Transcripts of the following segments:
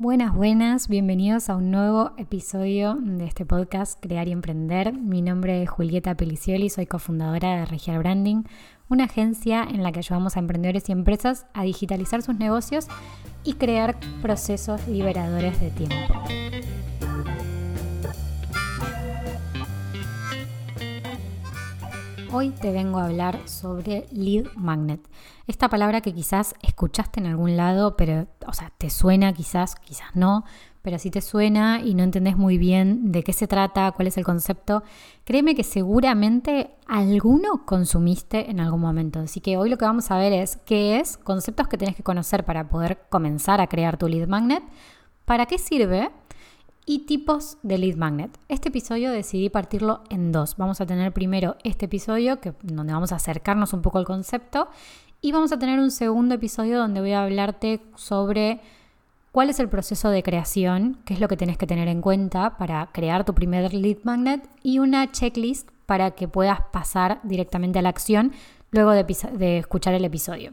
Buenas, buenas, bienvenidos a un nuevo episodio de este podcast Crear y Emprender. Mi nombre es Julieta Pelicioli, soy cofundadora de Regial Branding, una agencia en la que ayudamos a emprendedores y empresas a digitalizar sus negocios y crear procesos liberadores de tiempo. Hoy te vengo a hablar sobre lead magnet. Esta palabra que quizás escuchaste en algún lado, pero, o sea, te suena quizás, quizás no, pero si te suena y no entendés muy bien de qué se trata, cuál es el concepto, créeme que seguramente alguno consumiste en algún momento. Así que hoy lo que vamos a ver es qué es, conceptos que tenés que conocer para poder comenzar a crear tu lead magnet, para qué sirve y tipos de lead magnet. Este episodio decidí partirlo en dos. Vamos a tener primero este episodio que, donde vamos a acercarnos un poco al concepto y vamos a tener un segundo episodio donde voy a hablarte sobre cuál es el proceso de creación, qué es lo que tenés que tener en cuenta para crear tu primer lead magnet y una checklist para que puedas pasar directamente a la acción luego de, de escuchar el episodio.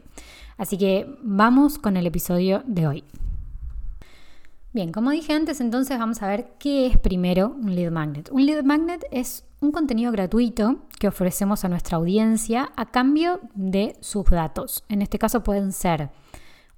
Así que vamos con el episodio de hoy. Bien, como dije antes, entonces vamos a ver qué es primero un lead magnet. Un lead magnet es un contenido gratuito que ofrecemos a nuestra audiencia a cambio de sus datos. En este caso pueden ser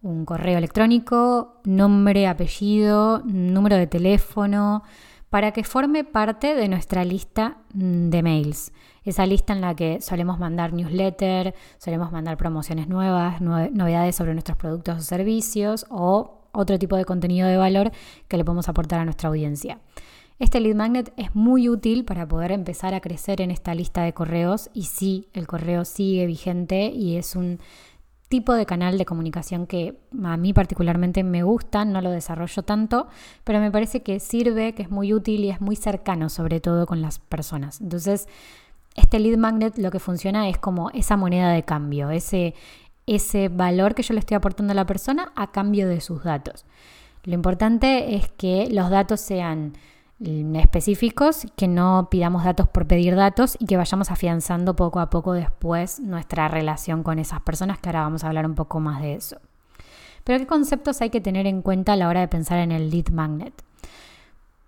un correo electrónico, nombre, apellido, número de teléfono, para que forme parte de nuestra lista de mails. Esa lista en la que solemos mandar newsletter, solemos mandar promociones nuevas, novedades sobre nuestros productos o servicios o otro tipo de contenido de valor que le podemos aportar a nuestra audiencia. Este lead magnet es muy útil para poder empezar a crecer en esta lista de correos y sí, el correo sigue vigente y es un tipo de canal de comunicación que a mí particularmente me gusta, no lo desarrollo tanto, pero me parece que sirve, que es muy útil y es muy cercano sobre todo con las personas. Entonces, este lead magnet lo que funciona es como esa moneda de cambio, ese, ese valor que yo le estoy aportando a la persona a cambio de sus datos. Lo importante es que los datos sean mm, específicos, que no pidamos datos por pedir datos y que vayamos afianzando poco a poco después nuestra relación con esas personas, que ahora vamos a hablar un poco más de eso. Pero ¿qué conceptos hay que tener en cuenta a la hora de pensar en el lead magnet?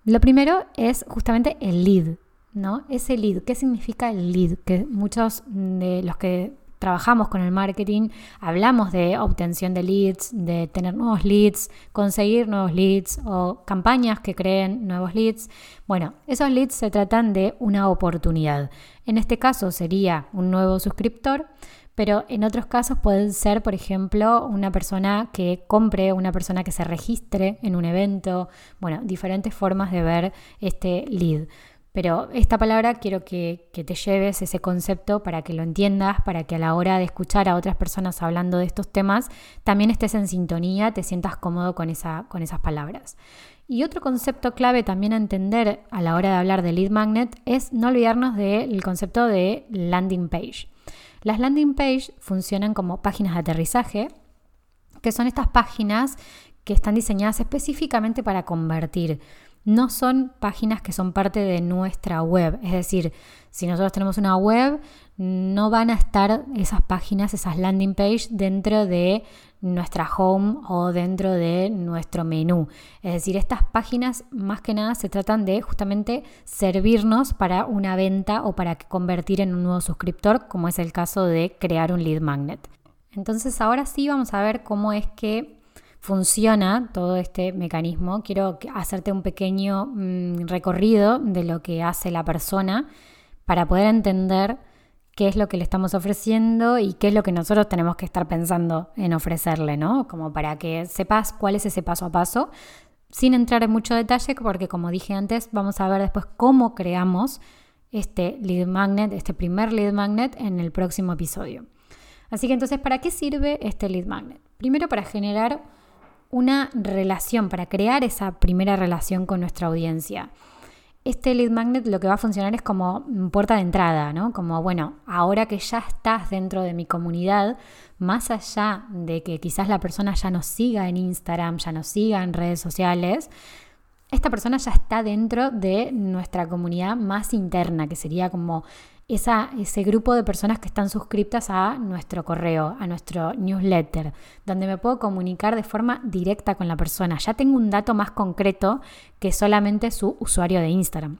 Lo primero es justamente el lead, ¿no? Ese lead, ¿qué significa el lead? Que muchos de los que trabajamos con el marketing, hablamos de obtención de leads, de tener nuevos leads, conseguir nuevos leads o campañas que creen nuevos leads. Bueno, esos leads se tratan de una oportunidad. En este caso sería un nuevo suscriptor, pero en otros casos pueden ser, por ejemplo, una persona que compre, una persona que se registre en un evento, bueno, diferentes formas de ver este lead. Pero esta palabra quiero que, te lleves ese concepto para que lo entiendas, para que a la hora de escuchar a otras personas hablando de estos temas, también estés en sintonía, te sientas cómodo con, esa, con esas palabras. Y otro concepto clave también a entender a la hora de hablar de lead magnet es no olvidarnos del concepto de landing page. Las landing page funcionan como páginas de aterrizaje, que son estas páginas que están diseñadas específicamente para convertir no son páginas que son parte de nuestra web. Es decir, si nosotros tenemos una web, no van a estar esas páginas, esas landing page dentro de nuestra home o dentro de nuestro menú. Es decir, estas páginas más que nada se tratan de justamente servirnos para una venta o para convertir en un nuevo suscriptor, como es el caso de crear un lead magnet. Entonces ahora sí vamos a ver cómo es que funciona todo este mecanismo. Quiero hacerte un pequeño mm, recorrido de lo que hace la persona para poder entender qué es lo que le estamos ofreciendo y qué es lo que nosotros tenemos que estar pensando en ofrecerle, ¿no? Como para que sepas cuál es ese paso a paso, sin entrar en mucho detalle, porque como dije antes, vamos a ver después cómo creamos este lead magnet, este primer lead magnet en el próximo episodio. Así que entonces, ¿para qué sirve este lead magnet? Primero para generar una relación, para crear esa primera relación con nuestra audiencia. Este lead magnet lo que va a funcionar es como puerta de entrada, ¿no? Como, bueno, ahora que ya estás dentro de mi comunidad, más allá de que quizás la persona ya nos siga en Instagram, ya nos siga en redes sociales, esta persona ya está dentro de nuestra comunidad más interna, que sería como ese grupo de personas que están suscritas a nuestro correo, a nuestro newsletter, donde me puedo comunicar de forma directa con la persona. Ya tengo un dato más concreto que solamente su usuario de Instagram,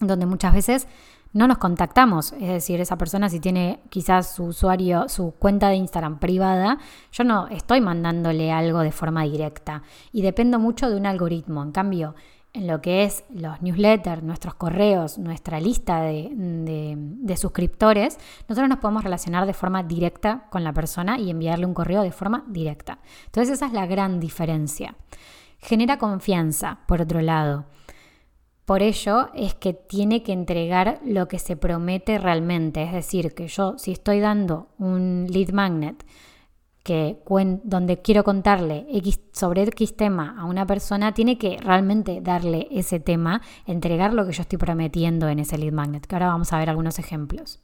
donde muchas veces no nos contactamos. Es decir, esa persona si tiene quizás su usuario, su cuenta de Instagram privada, yo no estoy mandándole algo de forma directa y dependo mucho de un algoritmo. En cambio, en lo que es los newsletters, nuestros correos, nuestra lista de, suscriptores, nosotros nos podemos relacionar de forma directa con la persona y enviarle un correo de forma directa. Entonces esa es la gran diferencia. Genera confianza, por otro lado. Por ello es que tiene que entregar lo que se promete realmente. Es decir, que yo si estoy dando un lead magnet que donde quiero contarle X, sobre X tema a una persona, tiene que realmente darle ese tema, entregar lo que yo estoy prometiendo en ese lead magnet, que ahora vamos a ver algunos ejemplos.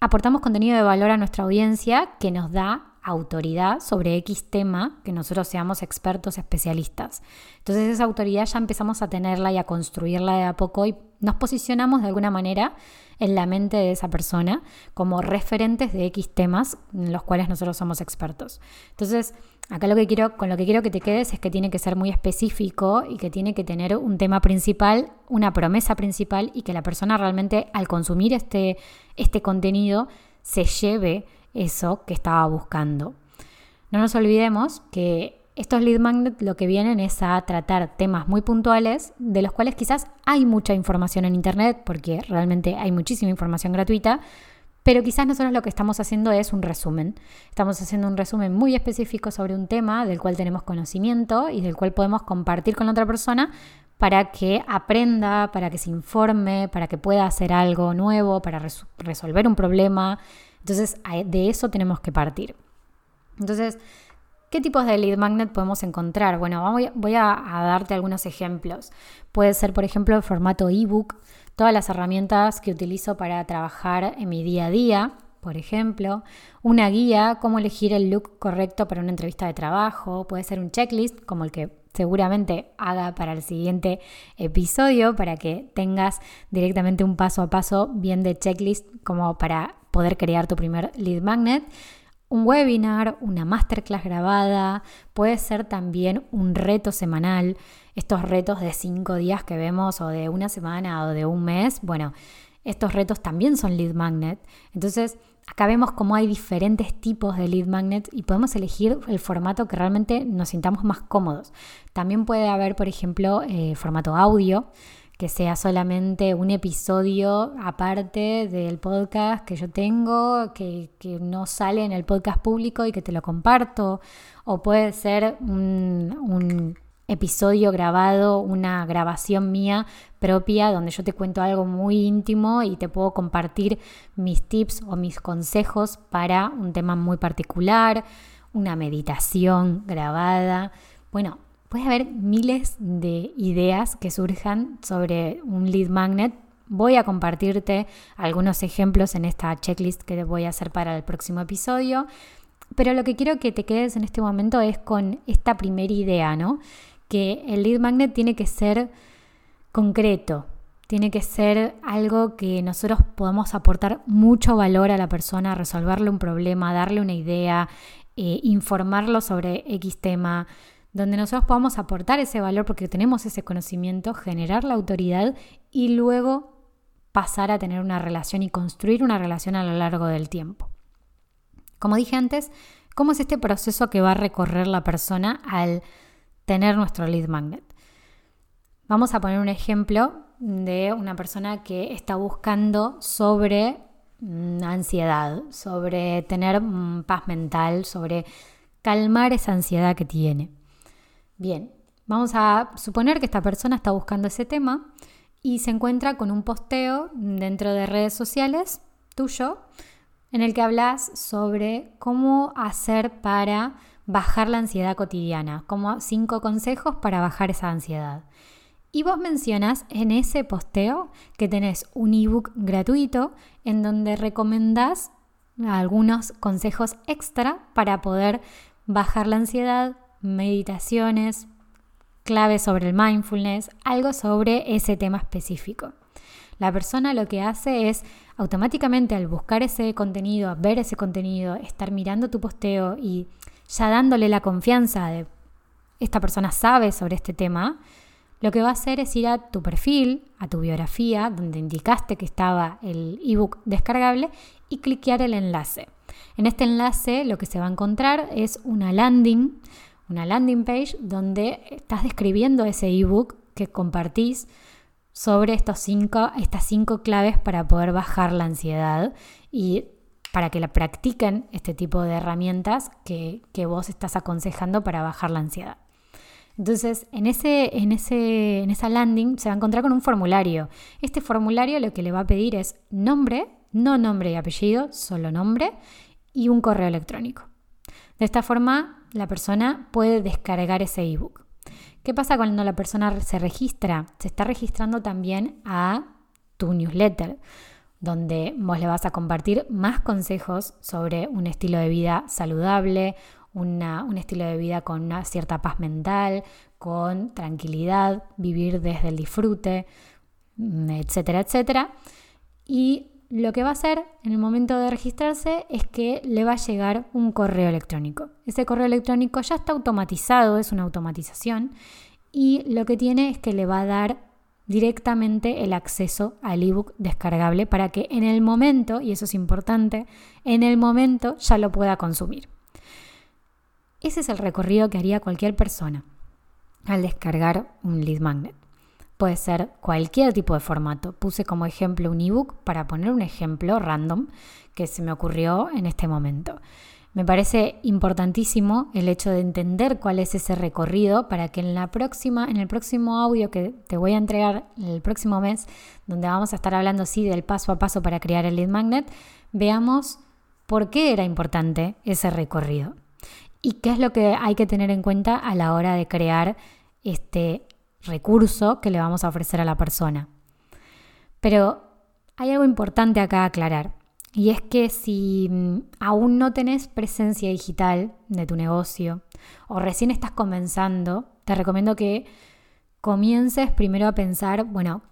Aportamos contenido de valor a nuestra audiencia que nos da autoridad sobre X tema, que nosotros seamos expertos, especialistas. Entonces esa autoridad ya empezamos a tenerla y a construirla de a poco y nos posicionamos de alguna manera en la mente de esa persona como referentes de X temas en los cuales nosotros somos expertos. Entonces, acá lo que quiero, con lo que quiero que te quedes es que tiene que ser muy específico y que tiene que tener un tema principal, una promesa principal y que la persona realmente al consumir este, este contenido se lleve eso que estaba buscando. No nos olvidemos que estos lead magnets lo que vienen es a tratar temas muy puntuales de los cuales quizás hay mucha información en Internet, porque realmente hay muchísima información gratuita, pero quizás nosotros lo que estamos haciendo es un resumen. Estamos haciendo un resumen muy específico sobre un tema del cual tenemos conocimiento y del cual podemos compartir con la otra persona para que aprenda, para que se informe, para que pueda hacer algo nuevo, para resolver un problema. Entonces, de eso tenemos que partir. Entonces, ¿qué tipos de lead magnet podemos encontrar? Bueno, voy, a, darte algunos ejemplos. Puede ser, por ejemplo, el formato ebook, todas las herramientas que utilizo para trabajar en mi día a día, por ejemplo, una guía, cómo elegir el look correcto para una entrevista de trabajo, puede ser un checklist como el que seguramente haga para el siguiente episodio para que tengas directamente un paso a paso bien de checklist como para poder crear tu primer lead magnet. Un webinar, una masterclass grabada, puede ser también un reto semanal, estos retos de cinco días que vemos o de una semana o de un mes, bueno, estos retos también son lead magnet. Entonces, acá vemos cómo hay diferentes tipos de lead magnet y podemos elegir el formato que realmente nos sintamos más cómodos. También puede haber, por ejemplo, eh, formato audio que sea solamente un episodio aparte del podcast que yo tengo, que, no sale en el podcast público y que te lo comparto, o puede ser un, un episodio grabado, una grabación mía propia donde yo te cuento algo muy íntimo y te puedo compartir mis tips o mis consejos para un tema muy particular, una meditación grabada. Bueno, puede haber miles de ideas que surjan sobre un lead magnet. Voy a compartirte algunos ejemplos en esta checklist que voy a hacer para el próximo episodio. Pero lo que quiero que te quedes en este momento es con esta primera idea, ¿no? Que el lead magnet tiene que ser concreto, tiene que ser algo que nosotros podamos aportar mucho valor a la persona, resolverle un problema, darle una idea, eh, informarlo sobre X tema, donde nosotros podamos aportar ese valor porque tenemos ese conocimiento, generar la autoridad y luego pasar a tener una relación y construir una relación a lo largo del tiempo. Como dije antes, ¿cómo es este proceso que va a recorrer la persona al tener nuestro lead magnet? Vamos a poner un ejemplo de una persona que está buscando sobre mm, ansiedad, sobre tener mm, paz mental, sobre calmar esa ansiedad que tiene. Bien, vamos a suponer que esta persona está buscando ese tema y se encuentra con un posteo dentro de redes sociales tuyo en el que hablas sobre cómo hacer para bajar la ansiedad cotidiana, como cinco consejos para bajar esa ansiedad. Y vos mencionas en ese posteo que tenés un ebook gratuito en donde recomendás algunos consejos extra para poder bajar la ansiedad, meditaciones, claves sobre el mindfulness, algo sobre ese tema específico. La persona lo que hace es automáticamente al buscar ese contenido, ver ese contenido, estar mirando tu posteo y ya dándole la confianza de esta persona sabe sobre este tema, lo que va a hacer es ir a tu perfil, a tu biografía, donde indicaste que estaba el ebook descargable y cliquear el enlace. En este enlace lo que se va a encontrar es una landing, una landing page donde estás describiendo ese ebook que compartís sobre estos cinco, estas cinco claves para poder bajar la ansiedad y para que la practiquen este tipo de herramientas que, que vos estás aconsejando para bajar la ansiedad. Entonces, en, ese, en, ese, en esa landing se va a encontrar con un formulario. Este formulario lo que le va a pedir es nombre, no nombre y apellido, solo nombre, y un correo electrónico. De esta forma, la persona puede descargar ese ebook. ¿Qué pasa cuando la persona se registra? Se está registrando también a tu newsletter, donde vos le vas a compartir más consejos sobre un estilo de vida saludable, un estilo de vida con una cierta paz mental, con tranquilidad, vivir desde el disfrute, mm, etcétera, etcétera. Y lo que va a hacer en el momento de registrarse es que le va a llegar un correo electrónico. Ese correo electrónico ya está automatizado, es una automatización, y lo que tiene es que le va a dar directamente el acceso al ebook descargable para que en el momento, y eso es importante, en el momento ya lo pueda consumir. Ese es el recorrido que haría cualquier persona al descargar un lead magnet. Puede ser cualquier tipo de formato. Puse como ejemplo un ebook para poner un ejemplo random que se me ocurrió en este momento. Me parece importantísimo el hecho de entender cuál es ese recorrido para que en la próxima, en el próximo audio que te voy a entregar el próximo mes, donde vamos a estar hablando sí del paso a paso para crear el lead magnet, veamos por qué era importante ese recorrido y qué es lo que hay que tener en cuenta a la hora de crear este recurso que le vamos a ofrecer a la persona. Pero hay algo importante acá aclarar. Y es que si mm, aún no tenés presencia digital de tu negocio o recién estás comenzando, te recomiendo que comiences primero a pensar, bueno,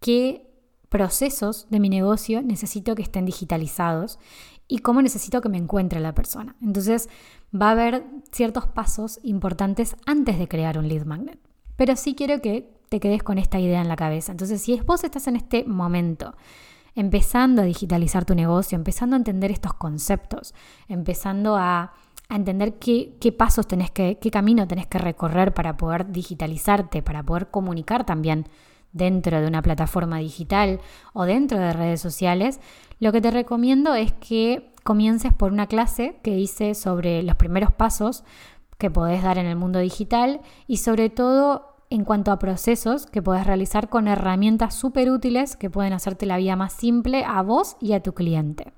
¿qué procesos de mi negocio necesito que estén digitalizados y cómo necesito que me encuentre la persona. Entonces va a haber ciertos pasos importantes antes de crear un lead magnet. Pero sí quiero que te quedes con esta idea en la cabeza. Entonces, si vos estás en este momento empezando a digitalizar tu negocio, empezando a entender estos conceptos, empezando a, entender qué, qué, pasos tenés que, qué camino tenés que recorrer para poder digitalizarte, para poder comunicar también dentro de una plataforma digital o dentro de redes sociales, lo que te recomiendo es que comiences por una clase que hice sobre los primeros pasos que podés dar en el mundo digital y sobre todo en cuanto a procesos que podés realizar con herramientas súper útiles que pueden hacerte la vida más simple a vos y a tu cliente.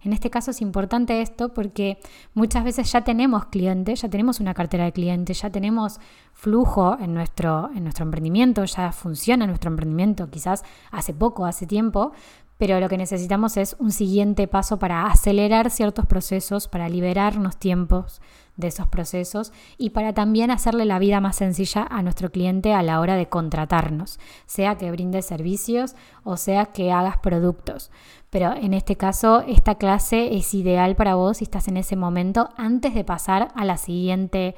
En este caso es importante esto porque muchas veces ya tenemos clientes, ya tenemos una cartera de clientes, ya tenemos flujo en nuestro, en nuestro emprendimiento, ya funciona nuestro emprendimiento, quizás hace poco, hace tiempo, pero lo que necesitamos es un siguiente paso para acelerar ciertos procesos, para liberarnos tiempos de esos procesos y para también hacerle la vida más sencilla a nuestro cliente a la hora de contratarnos, sea que brinde servicios o sea que hagas productos. Pero en este caso, esta clase es ideal para vos si estás en ese momento antes de pasar a la siguiente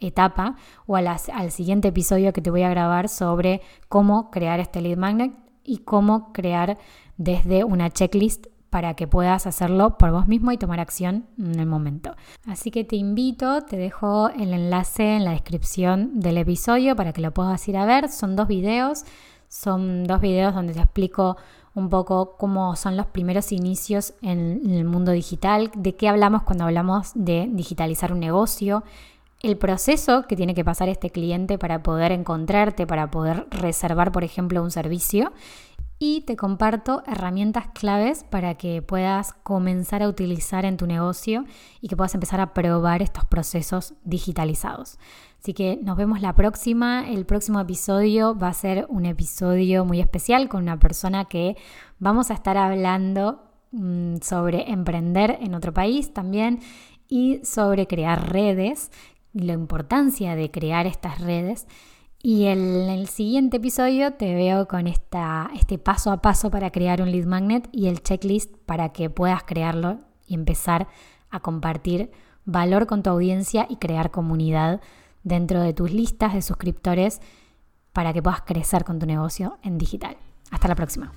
etapa o al siguiente episodio que te voy a grabar sobre cómo crear este lead magnet y cómo crear desde una checklist para que puedas hacerlo por vos mismo y tomar acción en el momento. Así que te invito, te dejo el enlace en la descripción del episodio para que lo puedas ir a ver. Son dos videos, son dos videos donde te explico un poco cómo son los primeros inicios en el mundo digital, de qué hablamos cuando hablamos de digitalizar un negocio, el proceso que tiene que pasar este cliente para poder encontrarte, para poder reservar, por ejemplo, un servicio y te comparto herramientas claves para que puedas comenzar a utilizar en tu negocio y que puedas empezar a probar estos procesos digitalizados. Así que nos vemos la próxima. El próximo episodio va a ser un episodio muy especial con una persona que vamos a estar hablando mm, sobre emprender en otro país también y sobre crear redes, la importancia de crear estas redes Y en el siguiente episodio te veo con esta, este paso a paso para crear un lead magnet y el checklist para que puedas crearlo y empezar a compartir valor con tu audiencia y crear comunidad dentro de tus listas de suscriptores para que puedas crecer con tu negocio en digital. Hasta la próxima.